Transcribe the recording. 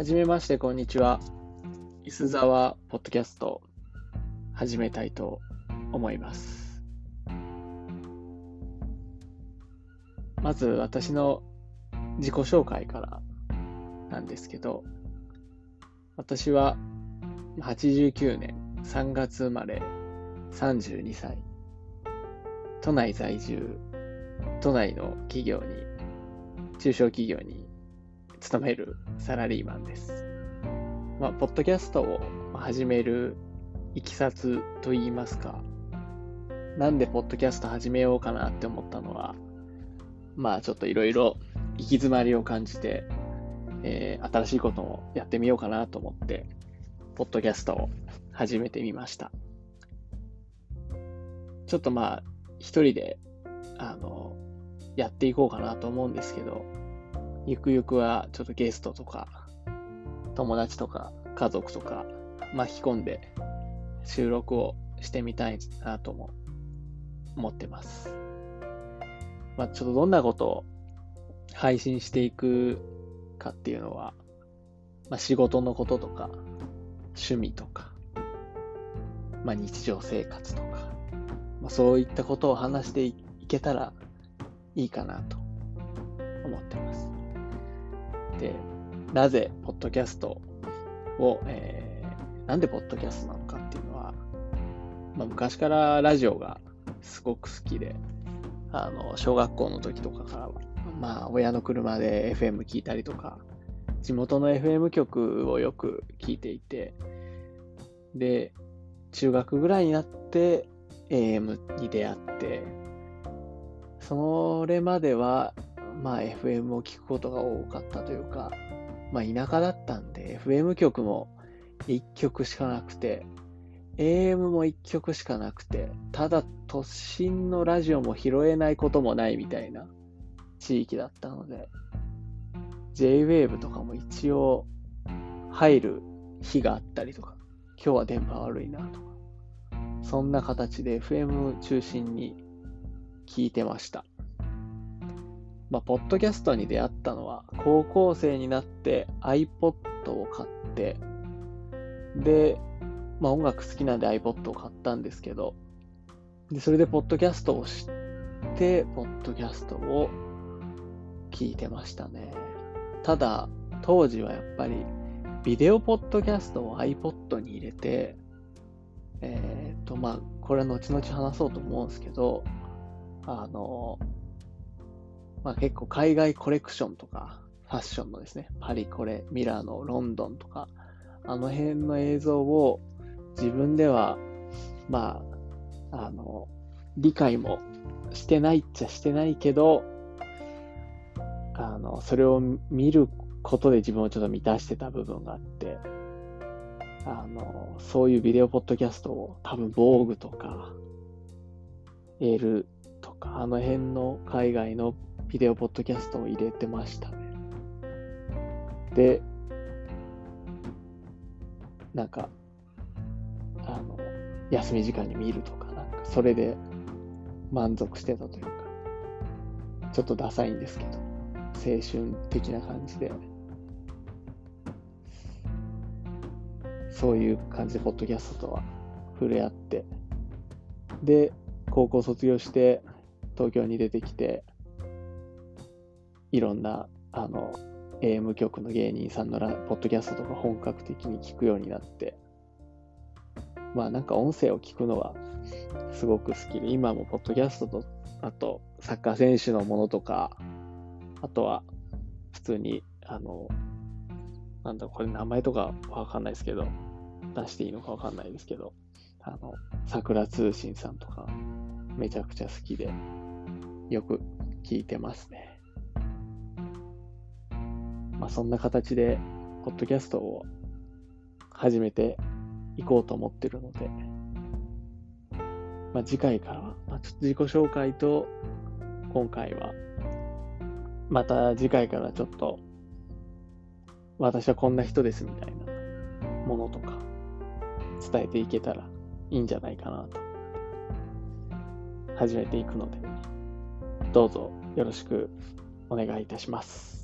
はじめまして、こんにちは。いすざわポッドキャスト始めたいと思います。まず私の自己紹介からなんですけど、私は89年3月生まれ32歳、都内在住、都内の企業に、中小企業に勤めるサラリーマンです。まあ、ポッドキャストを始めるいきさつと言いますか、なんでポッドキャスト始めようかなって思ったのは、まあちょっといろいろ行き詰まりを感じて、えー、新しいことをやってみようかなと思って、ポッドキャストを始めてみました。ちょっとまあ、一人で、あの、やっていこうかなと思うんですけど、ゆくゆくはちょっとゲストとか、友達とか家族とか巻き込んで収録をしてみたいなとも思ってます。まあ、ちょっとどんなことを配信していくかっていうのは、まあ、仕事のこととか、趣味とか、まあ、日常生活とか、まあ、そういったことを話していけたらいいかなと思ってます。で、なぜ、ポッドキャストを、えー、なんでポッドキャストなのかっていうのは、まあ、昔からラジオがすごく好きで、あの、小学校の時とかからは、まあ、親の車で FM 聞いたりとか、地元の FM 局をよく聞いていて、で、中学ぐらいになって AM に出会って、それまではまあ FM を聞くことが多かったというか、まあ田舎だったんで FM 局も1曲しかなくて、AM も1曲しかなくて、ただ都心のラジオも拾えないこともないみたいな地域だったので、J-Wave とかも一応入る日があったりとか、今日は電波悪いなとか、そんな形で FM 中心に聞いてました。まあ、ポッドキャストに出会ったのは、高校生になって iPod を買って、で、まあ、音楽好きなんで iPod を買ったんですけど、で、それでポッドキャストを知って、ポッドキャストを聞いてましたね。ただ、当時はやっぱり、ビデオポッドキャストを iPod に入れて、えっ、ー、と、まあ、これは後々話そうと思うんですけど、あの、まあ、結構海外コレクションとか、ファッションのですね、パリコレ、ミラノ、ロンドンとか、あの辺の映像を自分では、まあ、あの、理解もしてないっちゃしてないけど、あの、それを見ることで自分をちょっと満たしてた部分があって、あの、そういうビデオポッドキャストを多分、防具とか、エールとか、あの辺の海外のビデオポッドキャストを入れてましたね。で、なんか、あの、休み時間に見るとか、なんか、それで満足してたというか、ちょっとダサいんですけど、青春的な感じで、そういう感じで、ポッドキャストとは触れ合って、で、高校卒業して、東京に出てきて、いろんな、あの、AM 局の芸人さんのラポッドキャストとか本格的に聞くようになって、まあなんか音声を聞くのはすごく好きで、今もポッドキャストと、あとサッカー選手のものとか、あとは普通に、あの、なんだこれ名前とかわかんないですけど、出していいのかわかんないですけど、あの、桜通信さんとか、めちゃくちゃ好きで、よく聞いてますね。まあ、そんな形で、ポッドキャストを始めていこうと思ってるので、まあ、次回からは、まあ、ちょっと自己紹介と、今回は、また次回からちょっと、私はこんな人ですみたいなものとか、伝えていけたらいいんじゃないかなと、始めていくので、どうぞよろしくお願いいたします。